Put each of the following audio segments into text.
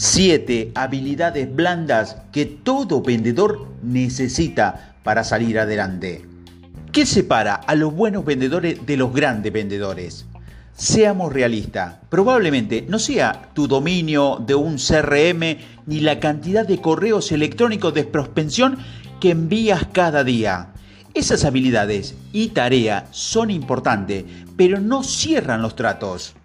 Siete habilidades blandas que todo vendedor necesita para salir adelante. ¿Qué separa a los buenos vendedores de los grandes vendedores? Seamos realistas, probablemente no sea tu dominio de un CRM ni la cantidad de correos electrónicos de prospensión que envías cada día. Esas habilidades y tarea son importantes, pero no cierran los tratos.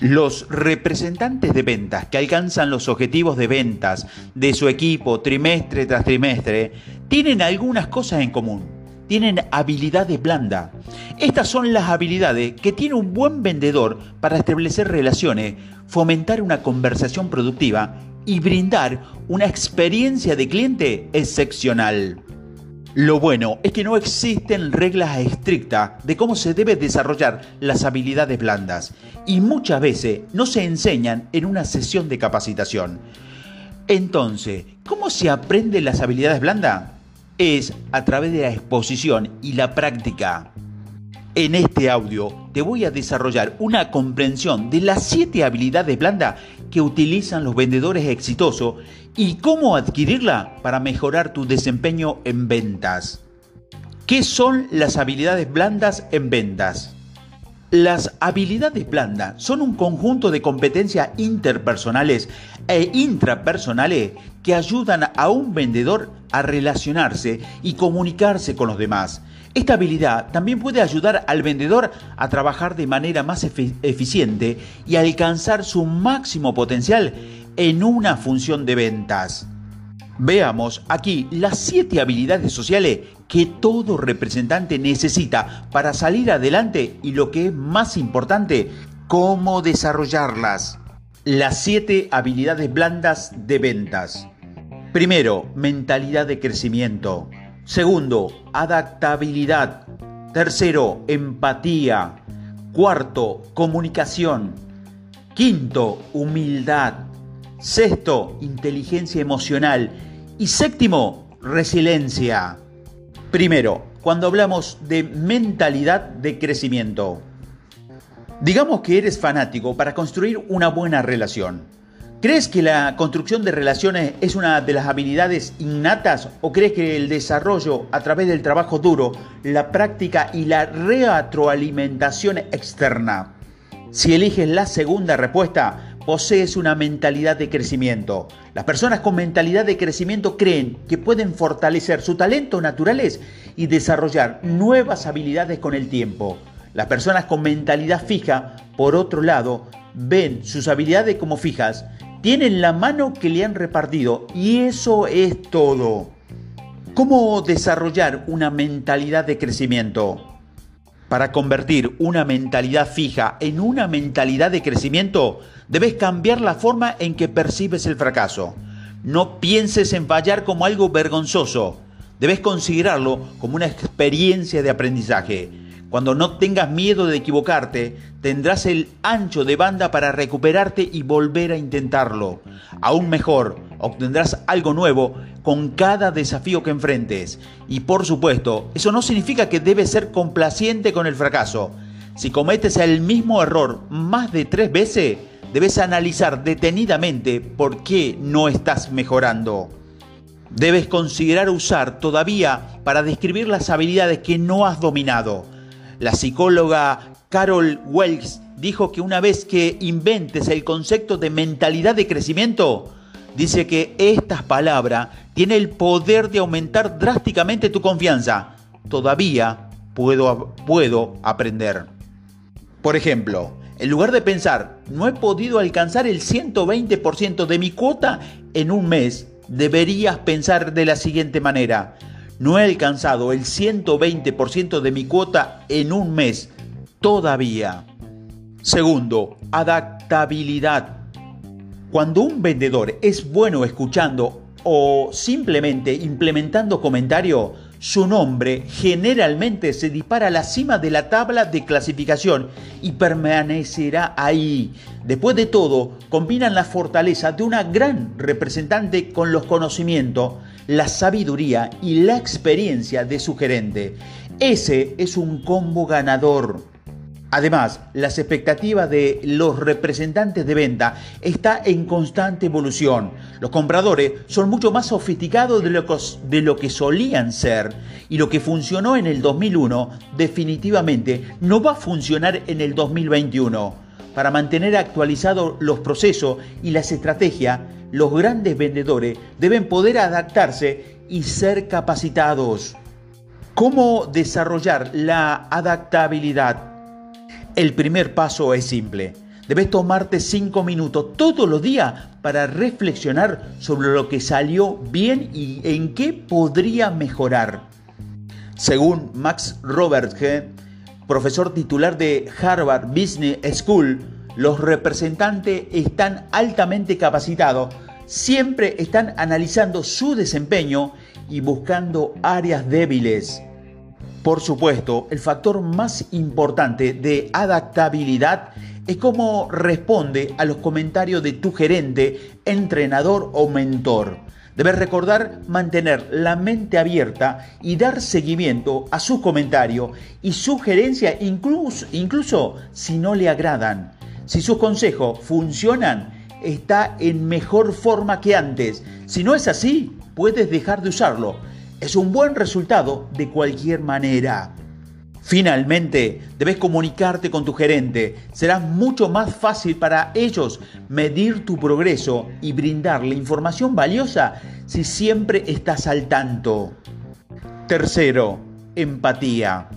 Los representantes de ventas que alcanzan los objetivos de ventas de su equipo trimestre tras trimestre tienen algunas cosas en común. Tienen habilidades blandas. Estas son las habilidades que tiene un buen vendedor para establecer relaciones, fomentar una conversación productiva y brindar una experiencia de cliente excepcional. Lo bueno es que no existen reglas estrictas de cómo se debe desarrollar las habilidades blandas y muchas veces no se enseñan en una sesión de capacitación. Entonces, ¿cómo se aprenden las habilidades blandas? Es a través de la exposición y la práctica. En este audio te voy a desarrollar una comprensión de las siete habilidades blandas que utilizan los vendedores exitosos y cómo adquirirla para mejorar tu desempeño en ventas. ¿Qué son las habilidades blandas en ventas? Las habilidades blandas son un conjunto de competencias interpersonales e intrapersonales que ayudan a un vendedor a relacionarse y comunicarse con los demás esta habilidad también puede ayudar al vendedor a trabajar de manera más eficiente y alcanzar su máximo potencial en una función de ventas. Veamos aquí las siete habilidades sociales que todo representante necesita para salir adelante y lo que es más importante, cómo desarrollarlas. Las siete habilidades blandas de ventas. Primero, mentalidad de crecimiento. Segundo, adaptabilidad. Tercero, empatía. Cuarto, comunicación. Quinto, humildad. Sexto, inteligencia emocional. Y séptimo, resiliencia. Primero, cuando hablamos de mentalidad de crecimiento. Digamos que eres fanático para construir una buena relación. ¿Crees que la construcción de relaciones es una de las habilidades innatas o crees que el desarrollo a través del trabajo duro, la práctica y la retroalimentación externa? Si eliges la segunda respuesta, posees una mentalidad de crecimiento. Las personas con mentalidad de crecimiento creen que pueden fortalecer sus talentos naturales y desarrollar nuevas habilidades con el tiempo. Las personas con mentalidad fija, por otro lado, ven sus habilidades como fijas tienen la mano que le han repartido y eso es todo. ¿Cómo desarrollar una mentalidad de crecimiento? Para convertir una mentalidad fija en una mentalidad de crecimiento, debes cambiar la forma en que percibes el fracaso. No pienses en fallar como algo vergonzoso. Debes considerarlo como una experiencia de aprendizaje. Cuando no tengas miedo de equivocarte, tendrás el ancho de banda para recuperarte y volver a intentarlo. Aún mejor, obtendrás algo nuevo con cada desafío que enfrentes. Y por supuesto, eso no significa que debes ser complaciente con el fracaso. Si cometes el mismo error más de tres veces, debes analizar detenidamente por qué no estás mejorando. Debes considerar usar todavía para describir las habilidades que no has dominado la psicóloga Carol Wells dijo que una vez que inventes el concepto de mentalidad de crecimiento, dice que estas palabras tienen el poder de aumentar drásticamente tu confianza. Todavía puedo, puedo aprender. Por ejemplo, en lugar de pensar, no he podido alcanzar el 120% de mi cuota en un mes, deberías pensar de la siguiente manera. No he alcanzado el 120% de mi cuota en un mes todavía. Segundo, adaptabilidad. Cuando un vendedor es bueno escuchando o simplemente implementando comentario, su nombre generalmente se dispara a la cima de la tabla de clasificación y permanecerá ahí. Después de todo, combinan la fortaleza de una gran representante con los conocimientos la sabiduría y la experiencia de su gerente. Ese es un combo ganador. Además, las expectativas de los representantes de venta está en constante evolución. Los compradores son mucho más sofisticados de lo, que, de lo que solían ser y lo que funcionó en el 2001 definitivamente no va a funcionar en el 2021. Para mantener actualizados los procesos y las estrategias, los grandes vendedores deben poder adaptarse y ser capacitados. ¿Cómo desarrollar la adaptabilidad? El primer paso es simple. Debes tomarte cinco minutos todos los días para reflexionar sobre lo que salió bien y en qué podría mejorar. Según Max Robertson, profesor titular de Harvard Business School, los representantes están altamente capacitados, siempre están analizando su desempeño y buscando áreas débiles. Por supuesto, el factor más importante de adaptabilidad es cómo responde a los comentarios de tu gerente, entrenador o mentor. Debes recordar mantener la mente abierta y dar seguimiento a sus comentarios y sugerencias incluso, incluso si no le agradan. Si sus consejos funcionan, está en mejor forma que antes. Si no es así, puedes dejar de usarlo es un buen resultado de cualquier manera. Finalmente, debes comunicarte con tu gerente. Será mucho más fácil para ellos medir tu progreso y brindarle información valiosa si siempre estás al tanto. Tercero, empatía.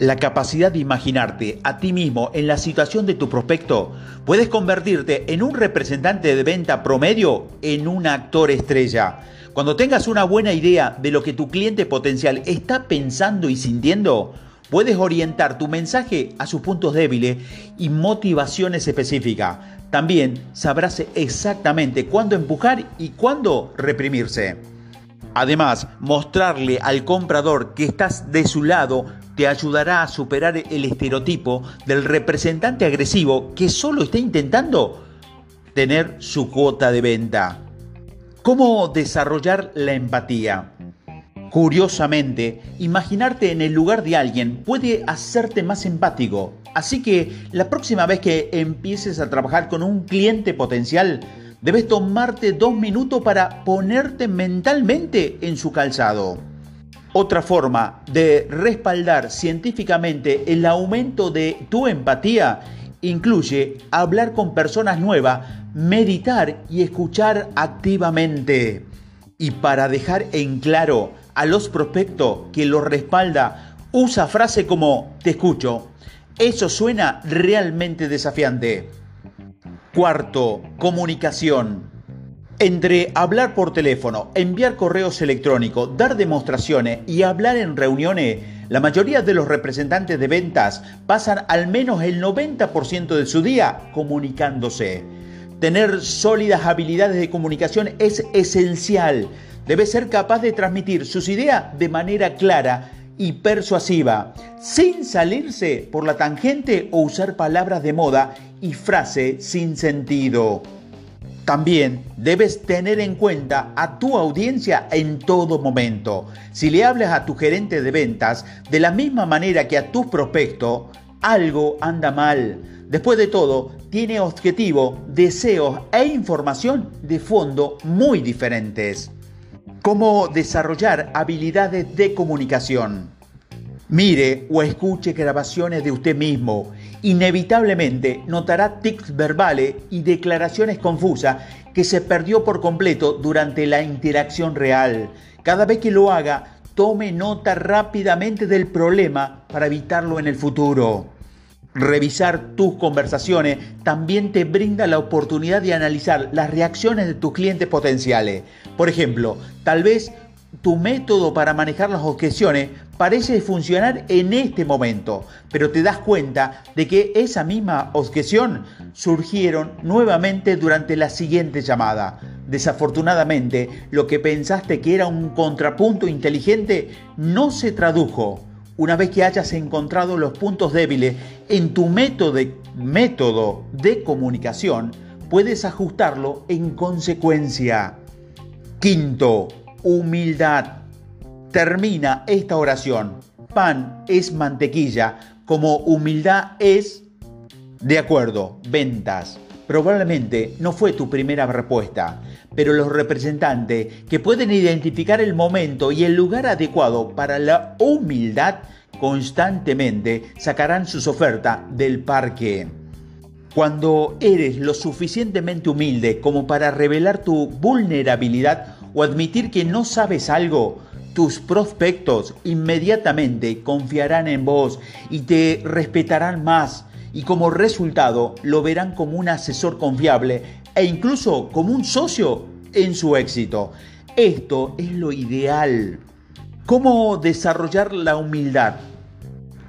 La capacidad de imaginarte a ti mismo en la situación de tu prospecto puedes convertirte en un representante de venta promedio en un actor estrella. Cuando tengas una buena idea de lo que tu cliente potencial está pensando y sintiendo, puedes orientar tu mensaje a sus puntos débiles y motivaciones específicas. También sabrás exactamente cuándo empujar y cuándo reprimirse. Además, mostrarle al comprador que estás de su lado te ayudará a superar el estereotipo del representante agresivo que solo está intentando tener su cuota de venta. ¿Cómo desarrollar la empatía? Curiosamente, imaginarte en el lugar de alguien puede hacerte más empático. Así que la próxima vez que empieces a trabajar con un cliente potencial, debes tomarte dos minutos para ponerte mentalmente en su calzado. Otra forma de respaldar científicamente el aumento de tu empatía incluye hablar con personas nuevas, meditar y escuchar activamente. Y para dejar en claro a los prospectos que lo respalda, usa frase como te escucho. Eso suena realmente desafiante. Cuarto, comunicación. Entre hablar por teléfono, enviar correos electrónicos, dar demostraciones y hablar en reuniones, la mayoría de los representantes de ventas pasan al menos el 90% de su día comunicándose. Tener sólidas habilidades de comunicación es esencial. Debe ser capaz de transmitir sus ideas de manera clara y persuasiva, sin salirse por la tangente o usar palabras de moda y frases sin sentido. También debes tener en cuenta a tu audiencia en todo momento. Si le hablas a tu gerente de ventas de la misma manera que a tus prospectos, algo anda mal. Después de todo, tiene objetivos, deseos e información de fondo muy diferentes. ¿Cómo desarrollar habilidades de comunicación? Mire o escuche grabaciones de usted mismo. Inevitablemente notará tics verbales y declaraciones confusas que se perdió por completo durante la interacción real. Cada vez que lo haga, tome nota rápidamente del problema para evitarlo en el futuro. Revisar tus conversaciones también te brinda la oportunidad de analizar las reacciones de tus clientes potenciales. Por ejemplo, tal vez tu método para manejar las objeciones parece funcionar en este momento, pero te das cuenta de que esa misma objeción surgieron nuevamente durante la siguiente llamada. Desafortunadamente, lo que pensaste que era un contrapunto inteligente no se tradujo. Una vez que hayas encontrado los puntos débiles en tu método de, método de comunicación, puedes ajustarlo en consecuencia. Quinto, humildad. Termina esta oración. Pan es mantequilla, como humildad es, de acuerdo, ventas. Probablemente no fue tu primera respuesta, pero los representantes que pueden identificar el momento y el lugar adecuado para la humildad constantemente sacarán sus ofertas del parque. Cuando eres lo suficientemente humilde como para revelar tu vulnerabilidad o admitir que no sabes algo, tus prospectos inmediatamente confiarán en vos y te respetarán más y como resultado lo verán como un asesor confiable e incluso como un socio en su éxito. Esto es lo ideal. ¿Cómo desarrollar la humildad?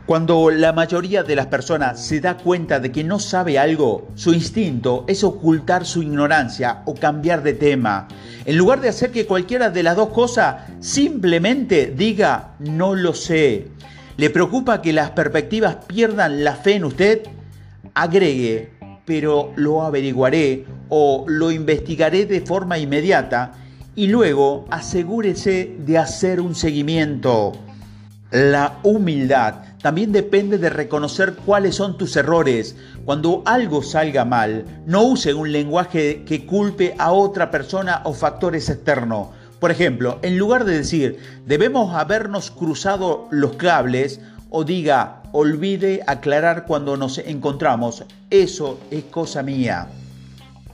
Cuando la mayoría de las personas se da cuenta de que no sabe algo, su instinto es ocultar su ignorancia o cambiar de tema. En lugar de hacer que cualquiera de las dos cosas simplemente diga no lo sé. ¿Le preocupa que las perspectivas pierdan la fe en usted? Agregue, pero lo averiguaré o lo investigaré de forma inmediata y luego asegúrese de hacer un seguimiento. La humildad también depende de reconocer cuáles son tus errores. Cuando algo salga mal, no use un lenguaje que culpe a otra persona o factores externos. Por ejemplo, en lugar de decir debemos habernos cruzado los cables o diga olvide aclarar cuando nos encontramos, eso es cosa mía.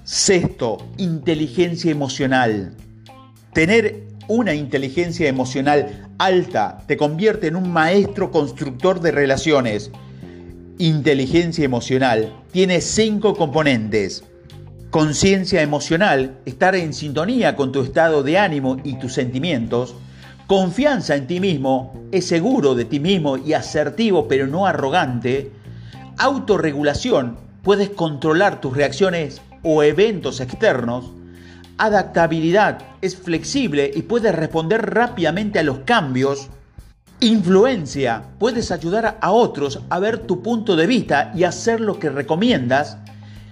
Sexto, inteligencia emocional. Tener una inteligencia emocional alta te convierte en un maestro constructor de relaciones. Inteligencia emocional tiene cinco componentes. Conciencia emocional, estar en sintonía con tu estado de ánimo y tus sentimientos. Confianza en ti mismo, es seguro de ti mismo y asertivo pero no arrogante. Autorregulación, puedes controlar tus reacciones o eventos externos adaptabilidad, es flexible y puede responder rápidamente a los cambios. Influencia, puedes ayudar a otros a ver tu punto de vista y hacer lo que recomiendas.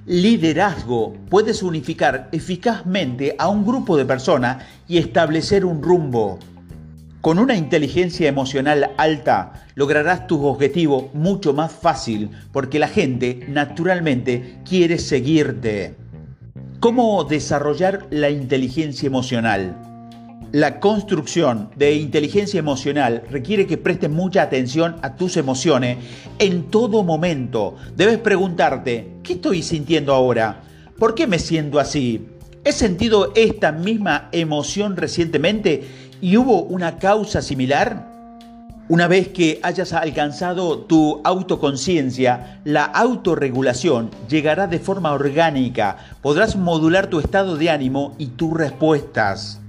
Liderazgo, puedes unificar eficazmente a un grupo de personas y establecer un rumbo. Con una inteligencia emocional alta lograrás tus objetivos mucho más fácil porque la gente naturalmente quiere seguirte. ¿Cómo desarrollar la inteligencia emocional? La construcción de inteligencia emocional requiere que prestes mucha atención a tus emociones en todo momento. Debes preguntarte, ¿qué estoy sintiendo ahora? ¿Por qué me siento así? ¿He sentido esta misma emoción recientemente y hubo una causa similar? Una vez que hayas alcanzado tu autoconciencia, la autorregulación llegará de forma orgánica. Podrás modular tu estado de ánimo y tus respuestas.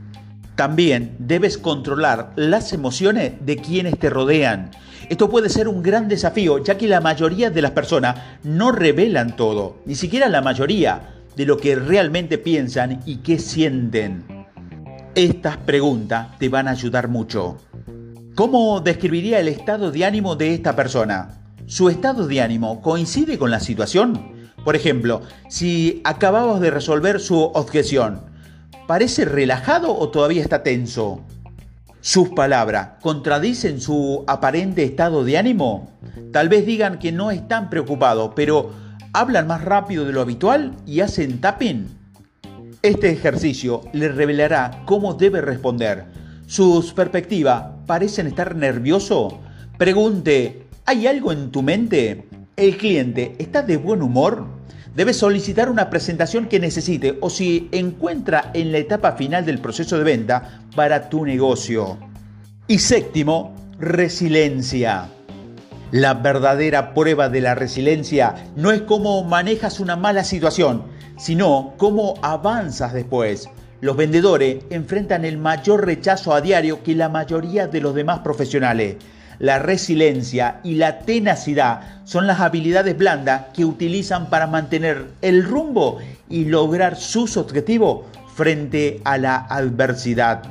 También debes controlar las emociones de quienes te rodean. Esto puede ser un gran desafío, ya que la mayoría de las personas no revelan todo, ni siquiera la mayoría de lo que realmente piensan y qué sienten. Estas preguntas te van a ayudar mucho. ¿Cómo describiría el estado de ánimo de esta persona? ¿Su estado de ánimo coincide con la situación? Por ejemplo, si acabamos de resolver su objeción, ¿parece relajado o todavía está tenso? ¿Sus palabras contradicen su aparente estado de ánimo? Tal vez digan que no están preocupados, pero hablan más rápido de lo habitual y hacen tapping. Este ejercicio le revelará cómo debe responder sus perspectivas parecen estar nervioso, pregunte, ¿hay algo en tu mente? ¿El cliente está de buen humor? Debe solicitar una presentación que necesite o si encuentra en la etapa final del proceso de venta para tu negocio. Y séptimo, resiliencia. La verdadera prueba de la resiliencia no es cómo manejas una mala situación, sino cómo avanzas después. Los vendedores enfrentan el mayor rechazo a diario que la mayoría de los demás profesionales. La resiliencia y la tenacidad son las habilidades blandas que utilizan para mantener el rumbo y lograr sus objetivos frente a la adversidad.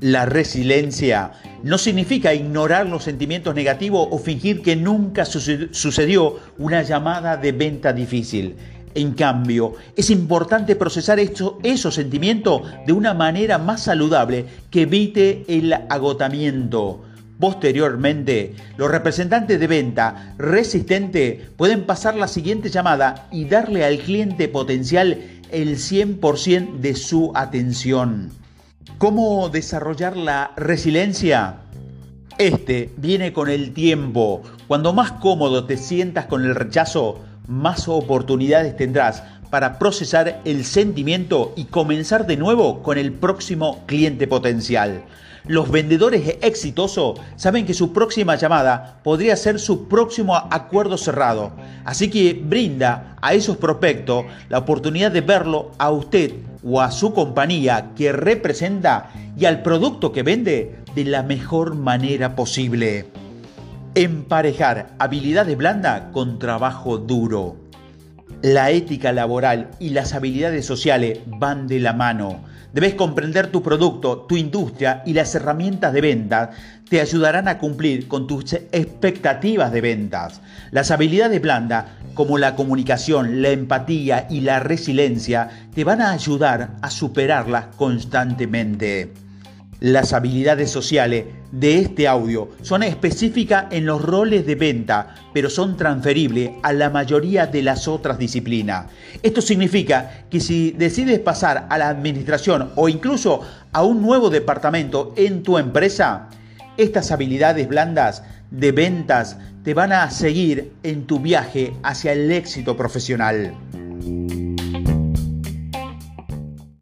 La resiliencia no significa ignorar los sentimientos negativos o fingir que nunca sucedió una llamada de venta difícil. En cambio, es importante procesar esos sentimientos de una manera más saludable que evite el agotamiento. Posteriormente, los representantes de venta resistente pueden pasar la siguiente llamada y darle al cliente potencial el 100% de su atención. ¿Cómo desarrollar la resiliencia? Este viene con el tiempo. Cuando más cómodo te sientas con el rechazo, más oportunidades tendrás para procesar el sentimiento y comenzar de nuevo con el próximo cliente potencial. Los vendedores exitosos saben que su próxima llamada podría ser su próximo acuerdo cerrado, así que brinda a esos prospectos la oportunidad de verlo a usted o a su compañía que representa y al producto que vende de la mejor manera posible. Emparejar habilidades blandas con trabajo duro. La ética laboral y las habilidades sociales van de la mano. Debes comprender tu producto, tu industria y las herramientas de venta te ayudarán a cumplir con tus expectativas de ventas. Las habilidades blandas, como la comunicación, la empatía y la resiliencia, te van a ayudar a superarlas constantemente. Las habilidades sociales de este audio son específicas en los roles de venta, pero son transferibles a la mayoría de las otras disciplinas. Esto significa que si decides pasar a la administración o incluso a un nuevo departamento en tu empresa, estas habilidades blandas de ventas te van a seguir en tu viaje hacia el éxito profesional.